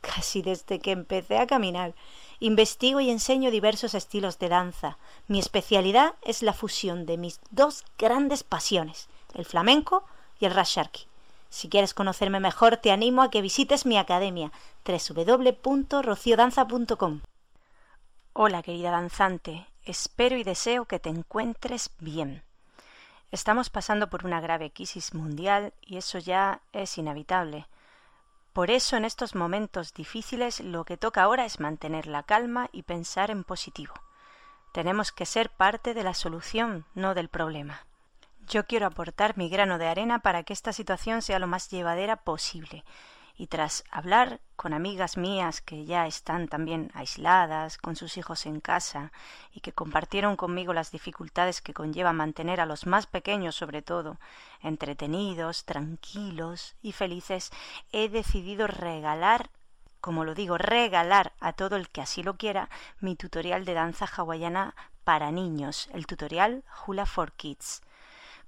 casi desde que empecé a caminar. Investigo y enseño diversos estilos de danza. Mi especialidad es la fusión de mis dos grandes pasiones, el flamenco y el rasharki. Si quieres conocerme mejor, te animo a que visites mi academia www.rociodanza.com. Hola, querida danzante. Espero y deseo que te encuentres bien. Estamos pasando por una grave crisis mundial y eso ya es inevitable. Por eso en estos momentos difíciles lo que toca ahora es mantener la calma y pensar en positivo. Tenemos que ser parte de la solución, no del problema. Yo quiero aportar mi grano de arena para que esta situación sea lo más llevadera posible y tras hablar con amigas mías que ya están también aisladas, con sus hijos en casa, y que compartieron conmigo las dificultades que conlleva mantener a los más pequeños sobre todo entretenidos, tranquilos y felices, he decidido regalar como lo digo, regalar a todo el que así lo quiera mi tutorial de danza hawaiana para niños, el tutorial Hula for Kids.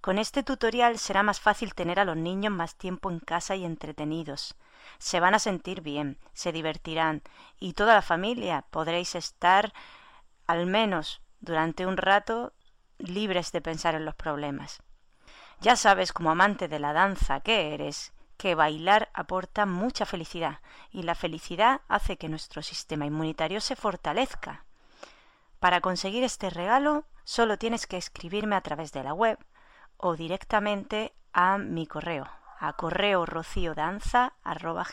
Con este tutorial será más fácil tener a los niños más tiempo en casa y entretenidos se van a sentir bien, se divertirán y toda la familia podréis estar al menos durante un rato libres de pensar en los problemas. Ya sabes, como amante de la danza que eres, que bailar aporta mucha felicidad y la felicidad hace que nuestro sistema inmunitario se fortalezca. Para conseguir este regalo solo tienes que escribirme a través de la web o directamente a mi correo a correo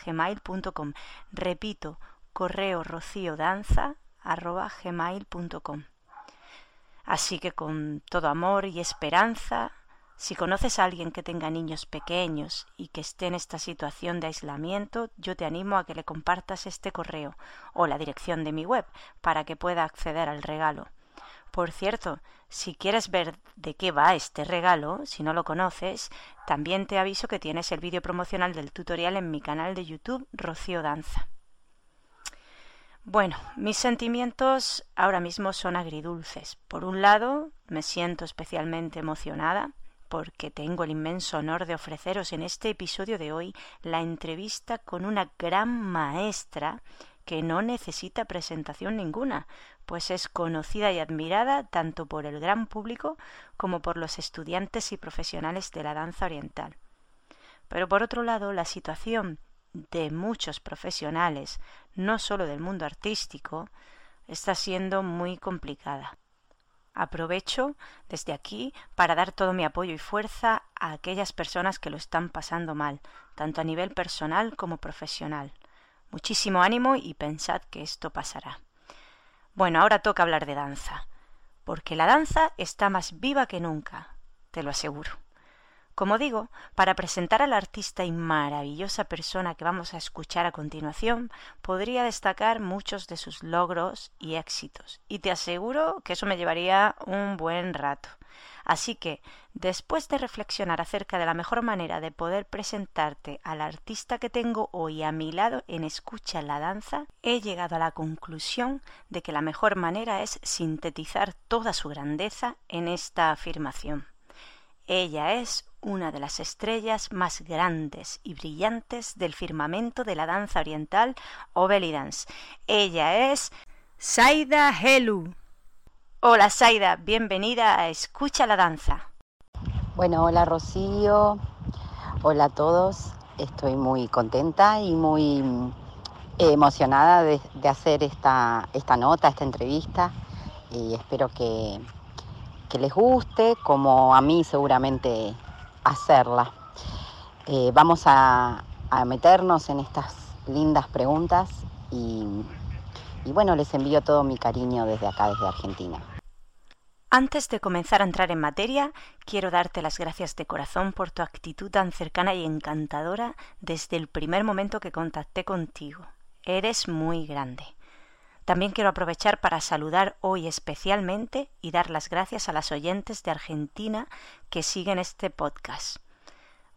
gmail.com Repito, correo gmail.com Así que con todo amor y esperanza, si conoces a alguien que tenga niños pequeños y que esté en esta situación de aislamiento, yo te animo a que le compartas este correo o la dirección de mi web para que pueda acceder al regalo. Por cierto, si quieres ver de qué va este regalo, si no lo conoces, también te aviso que tienes el vídeo promocional del tutorial en mi canal de YouTube Rocío Danza. Bueno, mis sentimientos ahora mismo son agridulces. Por un lado, me siento especialmente emocionada porque tengo el inmenso honor de ofreceros en este episodio de hoy la entrevista con una gran maestra que no necesita presentación ninguna, pues es conocida y admirada tanto por el gran público como por los estudiantes y profesionales de la danza oriental. Pero por otro lado, la situación de muchos profesionales, no solo del mundo artístico, está siendo muy complicada. Aprovecho desde aquí para dar todo mi apoyo y fuerza a aquellas personas que lo están pasando mal, tanto a nivel personal como profesional. Muchísimo ánimo y pensad que esto pasará. Bueno, ahora toca hablar de danza, porque la danza está más viva que nunca, te lo aseguro. Como digo, para presentar al artista y maravillosa persona que vamos a escuchar a continuación, podría destacar muchos de sus logros y éxitos, y te aseguro que eso me llevaría un buen rato. Así que, después de reflexionar acerca de la mejor manera de poder presentarte al artista que tengo hoy a mi lado en Escucha la Danza, he llegado a la conclusión de que la mejor manera es sintetizar toda su grandeza en esta afirmación. Ella es una de las estrellas más grandes y brillantes del firmamento de la danza oriental o. Ella es Saida Helu. Hola Saida, bienvenida a Escucha la Danza. Bueno, hola Rocío, hola a todos. Estoy muy contenta y muy eh, emocionada de, hacer esta, esta, nota, esta entrevista y espero que, que, les guste, como a mí seguramente hacerla. Eh, vamos a, a meternos en estas lindas preguntas y y bueno, les envío todo mi cariño desde acá, desde Argentina. Antes de comenzar a entrar en materia, quiero darte las gracias de corazón por tu actitud tan cercana y encantadora desde el primer momento que contacté contigo. eres muy grande. También quiero aprovechar para saludar hoy especialmente y dar las gracias a las oyentes de Argentina que siguen este podcast.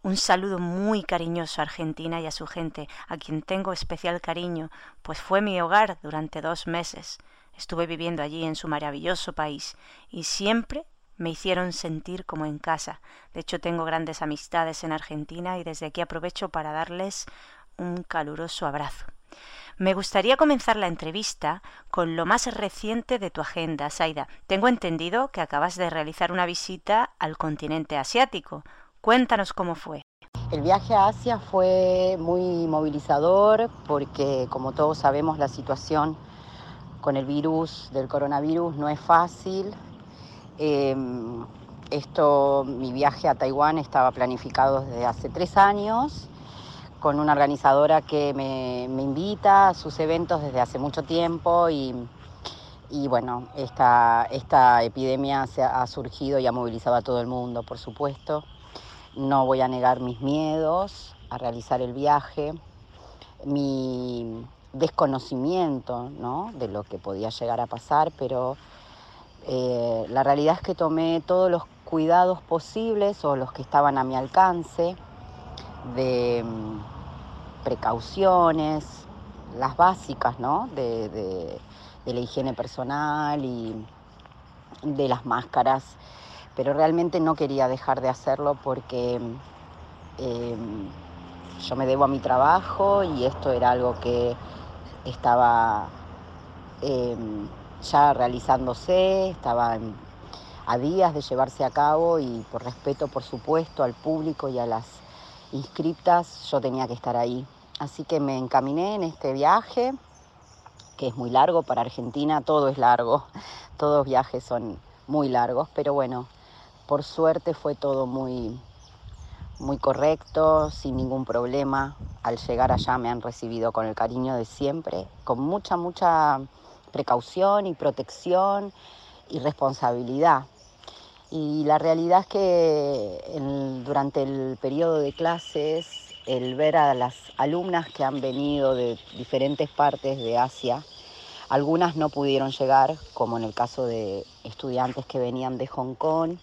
Un saludo muy cariñoso a Argentina y a su gente, a quien tengo especial cariño, pues fue mi hogar durante dos meses. Estuve viviendo allí en su maravilloso país y siempre me hicieron sentir como en casa. De hecho, tengo grandes amistades en Argentina y desde aquí aprovecho para darles un caluroso abrazo. Me gustaría comenzar la entrevista con lo más reciente de tu agenda, Saida. Tengo entendido que acabas de realizar una visita al continente asiático. Cuéntanos cómo fue. El viaje a Asia fue muy movilizador porque, como todos sabemos, la situación con el virus del coronavirus no es fácil. Em, esto, mi viaje a Taiwán estaba planificado desde hace tres años con una organizadora que me, invita a sus eventos desde hace mucho tiempo y, bueno, esta, esta epidemia se ha, surgido y ha movilizado a todo el mundo, por supuesto. No voy a negar mis miedos a realizar el viaje, mi desconocimiento de lo que podía llegar a pasar, pero eh, la realidad es que tomé todos los cuidados posibles o los que estaban a mi alcance de precauciones, las básicas, ¿no? De, la higiene personal y de las máscaras, pero realmente no quería dejar de hacerlo porque em, yo me debo a mi trabajo y esto era algo que estaba em, ya realizándose, estaba a días de llevarse a cabo y por respeto, por supuesto, al público y a las inscriptas, yo tenía que estar ahí. Así que me encaminé en este viaje, que es muy largo para Argentina, todo es largo, todos viajes son muy largos, pero bueno, por suerte fue todo muy, muy correcto, sin ningún problema. Al llegar allá me han recibido con el cariño de siempre, con mucha, mucha precaución y protección y responsabilidad. Y la realidad es que durante el periodo de clases, el ver a las alumnas que han venido de diferentes partes de Asia, algunas no pudieron llegar, como en el caso de estudiantes que venían de Hong Kong,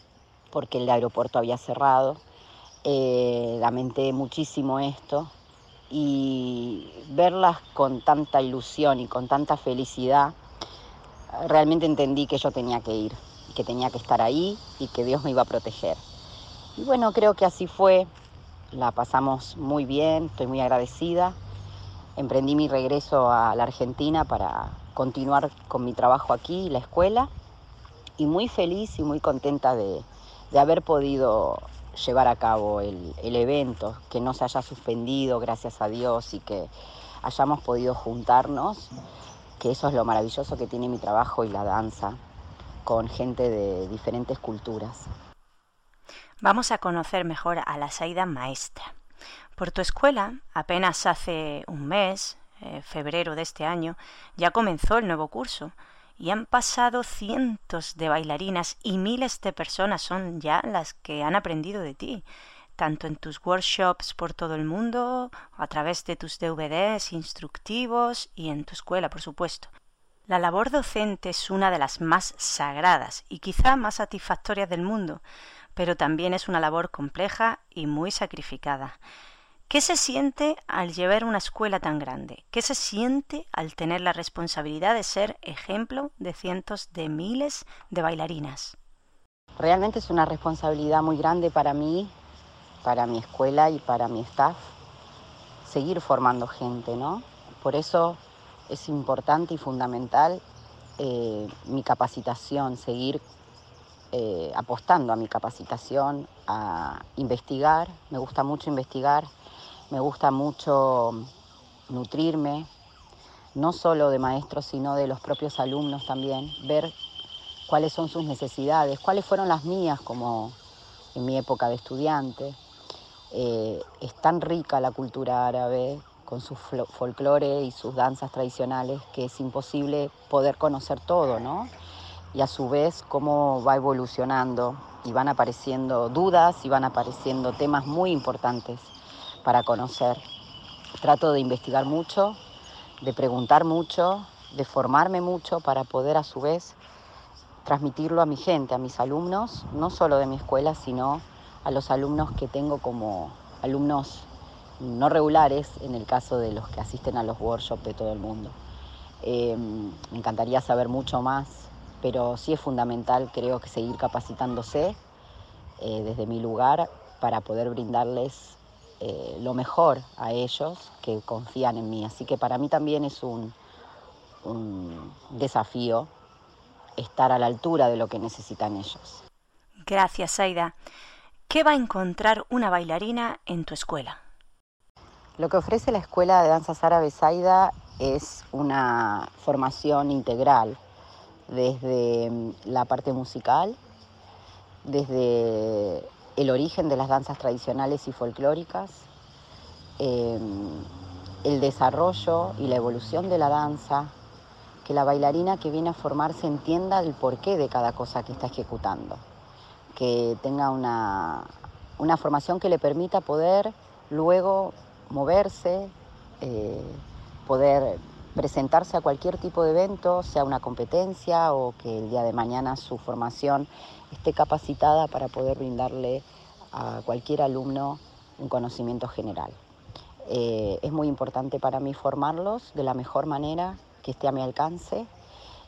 porque el aeropuerto había cerrado. Eh, lamenté muchísimo esto y verlas con tanta ilusión y con tanta felicidad, realmente entendí que yo tenía que ir que tenía que estar ahí y que Dios me iba a proteger. Y bueno, creo que así fue, la pasamos muy bien, estoy muy agradecida. Emprendí mi regreso a la Argentina para continuar con mi trabajo aquí, la escuela, y muy feliz y muy contenta de, haber podido llevar a cabo el, el, evento, que no se haya suspendido, gracias a Dios, y que hayamos podido juntarnos, que eso es lo maravilloso que tiene mi trabajo y la danza, con gente de diferentes culturas. Vamos a conocer mejor a la Saida maestra. Por tu escuela, apenas hace un mes, eh, febrero de este año, ya comenzó el nuevo curso y han pasado cientos de bailarinas y miles de personas son ya las que han aprendido de ti, tanto en tus workshops por todo el mundo, a través de tus DVDs instructivos y en tu escuela, por supuesto. La labor docente es una de las más sagradas y quizá más satisfactorias del mundo, pero también es una labor compleja y muy sacrificada. ¿Qué se siente al llevar una escuela tan grande? ¿Qué se siente al tener la responsabilidad de ser ejemplo de cientos de miles de bailarinas? Realmente es una responsabilidad muy grande para mí, para mi escuela y para mi staff, seguir formando gente, ¿no? Por eso es importante y fundamental eh, mi capacitación, seguir eh, apostando a mi capacitación, a investigar. Me gusta mucho investigar, me gusta mucho nutrirme, no solo de maestros, sino de los propios alumnos también, ver cuáles son sus necesidades, cuáles fueron las mías como en mi época de estudiante. Eh, es tan rica la cultura árabe con su folclore y sus danzas tradicionales, que es imposible poder conocer todo, ¿no? Y a su vez cómo va evolucionando y van apareciendo dudas y van apareciendo temas muy importantes para conocer. Trato de investigar mucho, de preguntar mucho, de formarme mucho para poder a su vez transmitirlo a mi gente, a mis alumnos, no solo de mi escuela, sino a los alumnos que tengo como alumnos no regulares, en el caso de los que asisten a los workshops de todo el mundo. Em, me encantaría saber mucho más, pero sí es fundamental, creo que seguir capacitándose eh, desde mi lugar para poder brindarles eh, lo mejor a ellos que confían en mí. Así que para mí también es un, desafío estar a la altura de lo que necesitan ellos. Gracias, Aida. ¿Qué va a encontrar una bailarina en tu escuela? Lo que ofrece la Escuela de Danzas Árabes Aida es una formación integral, desde mm, la parte musical, desde el origen de las danzas tradicionales y folclóricas, em, el desarrollo y la evolución de la danza, que la bailarina que viene a formarse entienda el porqué de cada cosa que está ejecutando, que tenga una, formación que le permita poder luego moverse, eh, poder presentarse a cualquier tipo de evento, sea una competencia o que el día de mañana su formación esté capacitada para poder brindarle a cualquier alumno un conocimiento general. Eh, es muy importante para mí formarlos de la mejor manera que esté a mi alcance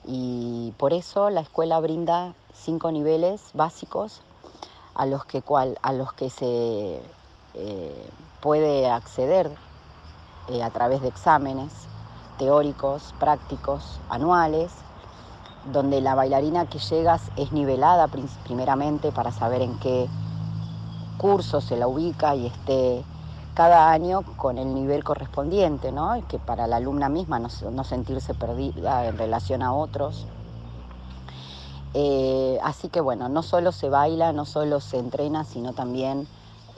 y por eso la escuela brinda cinco niveles básicos a los que, cual, a los que se eh, puede acceder eh, a través de exámenes teóricos, prácticos, anuales, donde la bailarina que llegas es nivelada primeramente para saber en qué curso se la ubica y esté cada año con el nivel correspondiente, ¿no? Y que para la alumna misma no, sentirse perdida en relación a otros. Eh, así que bueno, no solo se baila, no solo se entrena, sino también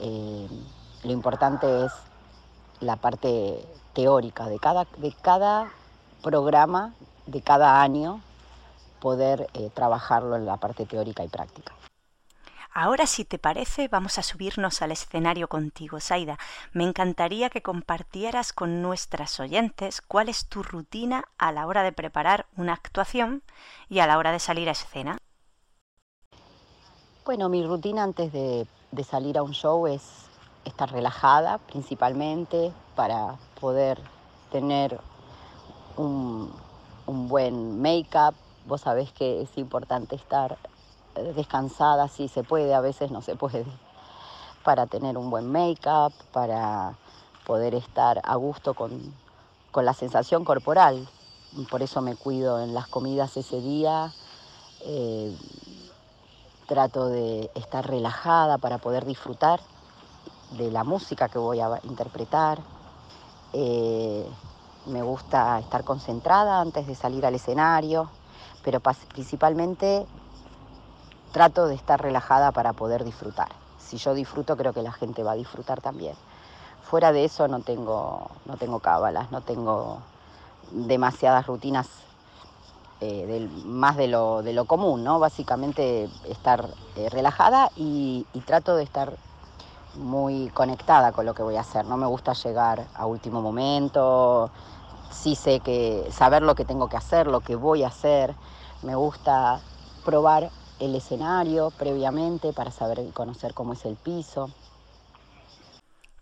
eh, lo importante es la parte teórica de cada, de cada programa, de cada año, poder eh, trabajarlo en la parte teórica y práctica. Ahora, si te parece, vamos a subirnos al escenario contigo, Saida. Me encantaría que compartieras con nuestras oyentes cuál es tu rutina a la hora de preparar una actuación y a la hora de salir a escena. Bueno, mi rutina antes de, salir a un show es estar relajada principalmente para poder tener un, un buen make-up. Vos sabés que es importante estar descansada si se puede, a veces no se puede, para tener un buen make-up, para poder estar a gusto con, la sensación corporal. Por eso me cuido en las comidas ese día. Eh, trato de estar relajada para poder disfrutar de la música que voy a interpretar. Eh, me gusta estar concentrada antes de salir al escenario, pero principalmente trato de estar relajada para poder disfrutar. Si yo disfruto, creo que la gente va a disfrutar también. Fuera de eso no tengo, no tengo cábalas, no tengo demasiadas rutinas eh, más de lo, de lo, común, ¿no? Básicamente estar eh, relajada y, y, trato de estar muy conectada con lo que voy a hacer. No me gusta llegar a último momento, sí sé que saber lo que tengo que hacer, lo que voy a hacer. Me gusta probar el escenario previamente para saber y conocer cómo es el piso.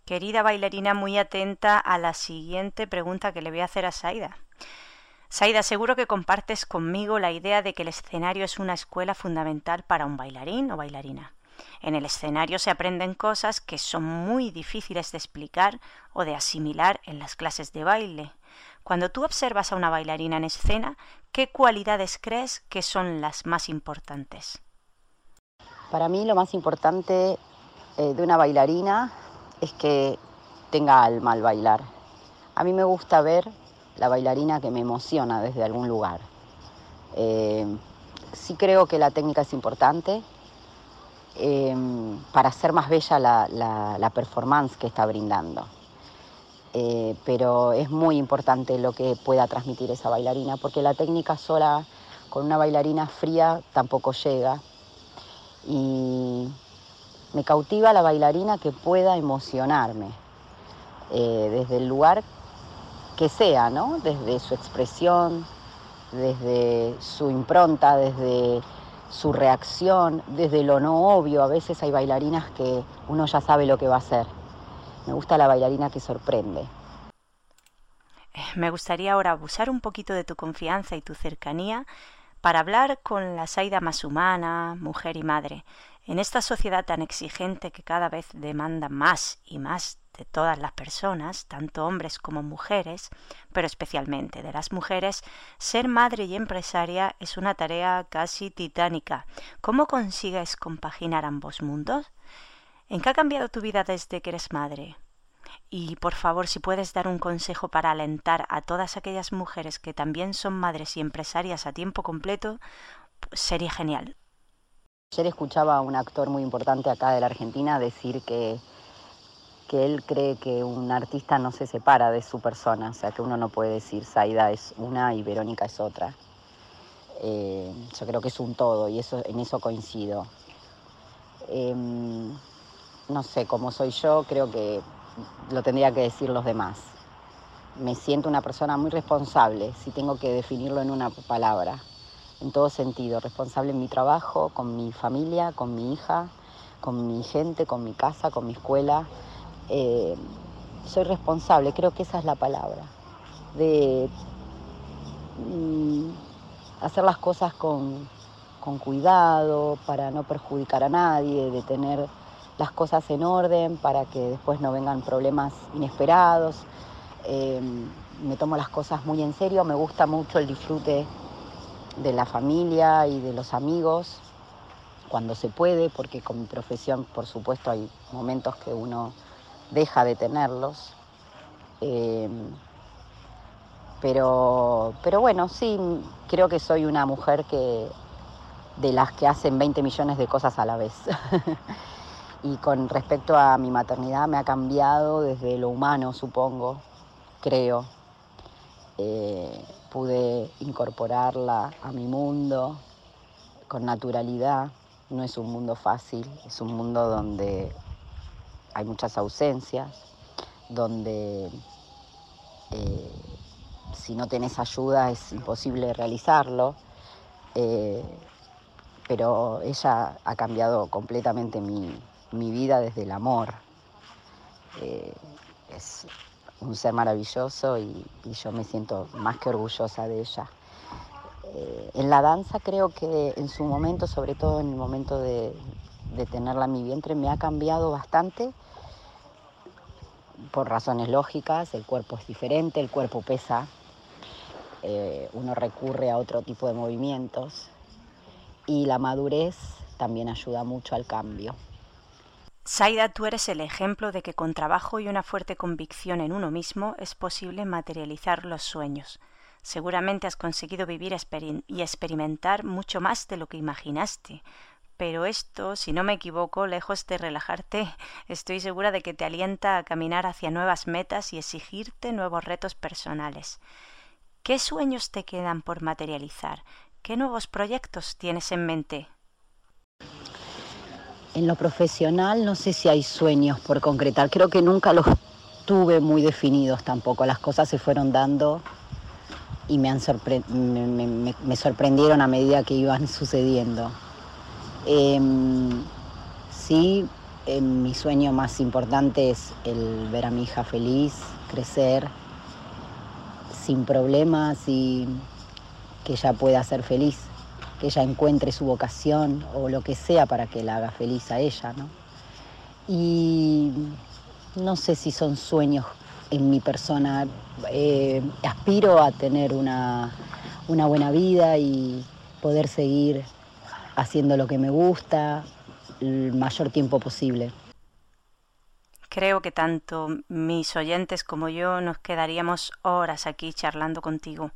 Querida bailarina, muy atenta a la siguiente pregunta que le voy a hacer a Saida. Saida, seguro que compartes conmigo la idea de que el escenario es una escuela fundamental para un bailarín o bailarina. En el escenario se aprenden cosas que son muy difíciles de explicar o de asimilar en las clases de baile. Cuando tú observas a una bailarina en escena, ¿qué cualidades crees que son las más importantes? Para mí lo más importante eh, de una bailarina es que tenga alma al bailar. A mí me gusta ver la bailarina que me emociona desde algún lugar. Eh, sí creo que la técnica es importante eh, para hacer más bella la performance que está brindando. Eh, pero es muy importante lo que pueda transmitir esa bailarina, porque la técnica sola con una bailarina fría tampoco llega. Y me cautiva la bailarina que pueda emocionarme eh, desde el lugar que sea, ¿no? Desde su expresión, desde su impronta, desde su reacción, desde lo no obvio. A veces hay bailarinas que uno ya sabe lo que va a hacer. Me gusta la bailarina que sorprende. Me gustaría ahora abusar un poquito de tu confianza y tu cercanía para hablar con la Saida más humana, mujer y madre, en esta sociedad tan exigente que cada vez demanda más y más de todas las personas, tanto hombres como mujeres, pero especialmente de las mujeres, ser madre y empresaria es una tarea casi titánica. ¿Cómo consigues compaginar ambos mundos? ¿En qué ha cambiado tu vida desde que eres madre? Y por favor, si puedes dar un consejo para alentar a todas aquellas mujeres que también son madres y empresarias a tiempo completo, pues sería genial. Ayer escuchaba a un actor muy importante acá de la Argentina decir que, que él cree que un artista no se separa de su persona, o sea que uno no puede decir Saida es una y Verónica es otra. Eh, yo creo que es un todo y eso, en eso coincido. Em, no sé, como soy yo, creo que lo tendría que decir los demás. Me siento una persona muy responsable, si tengo que definirlo en una palabra, en todo sentido, responsable en mi trabajo, con mi familia, con mi hija, con mi gente, con mi casa, con mi escuela. Eh, soy responsable, creo que esa es la palabra, de mm, hacer las cosas con, con cuidado, para no perjudicar a nadie, de tener las cosas en orden para que después no vengan problemas inesperados. Em, me tomo las cosas muy en serio, me gusta mucho el disfrute de la familia y de los amigos cuando se puede, porque con mi profesión, por supuesto, hay momentos que uno deja de tenerlos. Em, pero, pero bueno, sí, creo que soy una mujer que de las que hacen 20 millones de cosas a la vez. Y con respecto a mi maternidad me ha cambiado desde lo humano, supongo, creo. Eh, pude incorporarla a mi mundo con naturalidad. No es un mundo fácil, es un mundo donde hay muchas ausencias, donde eh, si no tenés ayuda es imposible realizarlo. Eh, pero ella ha cambiado completamente mi, mi vida desde el amor. Eh, es un ser maravilloso y, yo me siento más que orgullosa de ella. En la danza creo que en su momento, sobre todo en el momento de, tenerla en mi vientre, me ha cambiado bastante por razones lógicas, el cuerpo es diferente, el cuerpo pesa, eh, uno recurre a otro tipo de movimientos y la madurez también ayuda mucho al cambio. Saida, tú eres el ejemplo de que con trabajo y una fuerte convicción en uno mismo es posible materializar los sueños. Seguramente has conseguido vivir y experimentar mucho más de lo que imaginaste. Pero esto, si no me equivoco, lejos de relajarte, estoy segura de que te alienta a caminar hacia nuevas metas y exigirte nuevos retos personales. ¿Qué sueños te quedan por materializar? ¿Qué nuevos proyectos tienes en mente? En lo profesional no sé si hay sueños por concretar, creo que nunca los tuve muy definidos tampoco, las cosas se fueron dando y me, me, sorprendieron a medida que iban sucediendo. Em, sí, em, mi sueño más importante es el ver a mi hija feliz, crecer, sin problemas y que ella pueda ser feliz que ella encuentre su vocación o lo que sea para que la haga feliz a ella, ¿no? Y no sé si son sueños en mi persona. Eh, aspiro a tener una, una buena vida y poder seguir haciendo lo que me gusta el mayor tiempo posible. Creo que tanto mis oyentes como yo nos quedaríamos horas aquí charlando contigo.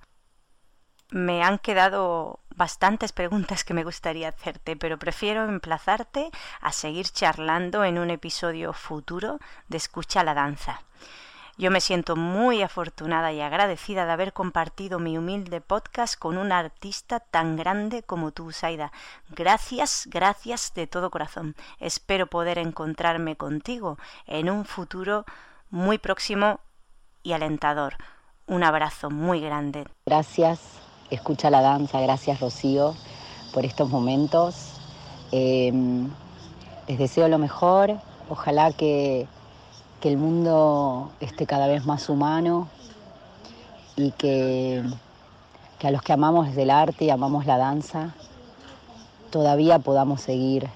Me han quedado bastantes preguntas que me gustaría hacerte, pero prefiero emplazarte a seguir charlando en un episodio futuro de Escucha la Danza. Yo me siento muy afortunada y agradecida de haber compartido mi humilde podcast con un artista tan grande como tú, Saida. Gracias, gracias de todo corazón. Espero poder encontrarme contigo en un futuro muy próximo y alentador. Un abrazo muy grande. Gracias, escucha la danza, gracias Rocío por estos momentos. Em, les deseo lo mejor, ojalá que, que el mundo esté cada vez más humano y que, que a los que amamos el arte y amamos la danza, todavía podamos seguir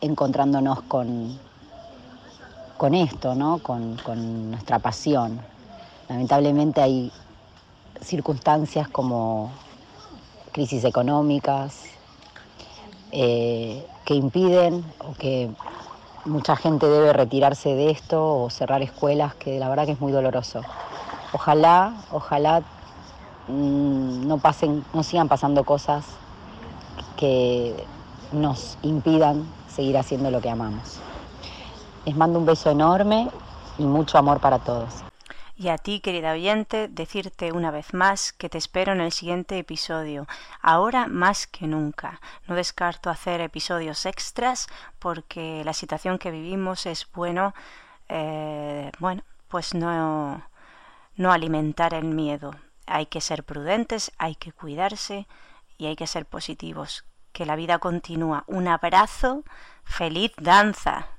encontrándonos con, con esto, ¿no? con, con nuestra pasión. Lamentablemente hay circunstancias como crisis económicas eh, que impiden o que mucha gente debe retirarse de esto o cerrar escuelas, que la verdad que es muy doloroso. Ojalá, ojalá mm, no pasen, no sigan pasando cosas que nos impidan seguir haciendo lo que amamos. Les mando un beso enorme y mucho amor para todos. Y a ti, querida oyente, decirte una vez más que te espero en el siguiente episodio, ahora más que nunca. No descarto hacer episodios extras porque la situación que vivimos es bueno, eh, bueno, pues no, no alimentar el miedo. Hay que ser prudentes, hay que cuidarse y hay que ser positivos. Que la vida continúa. Un abrazo, feliz danza.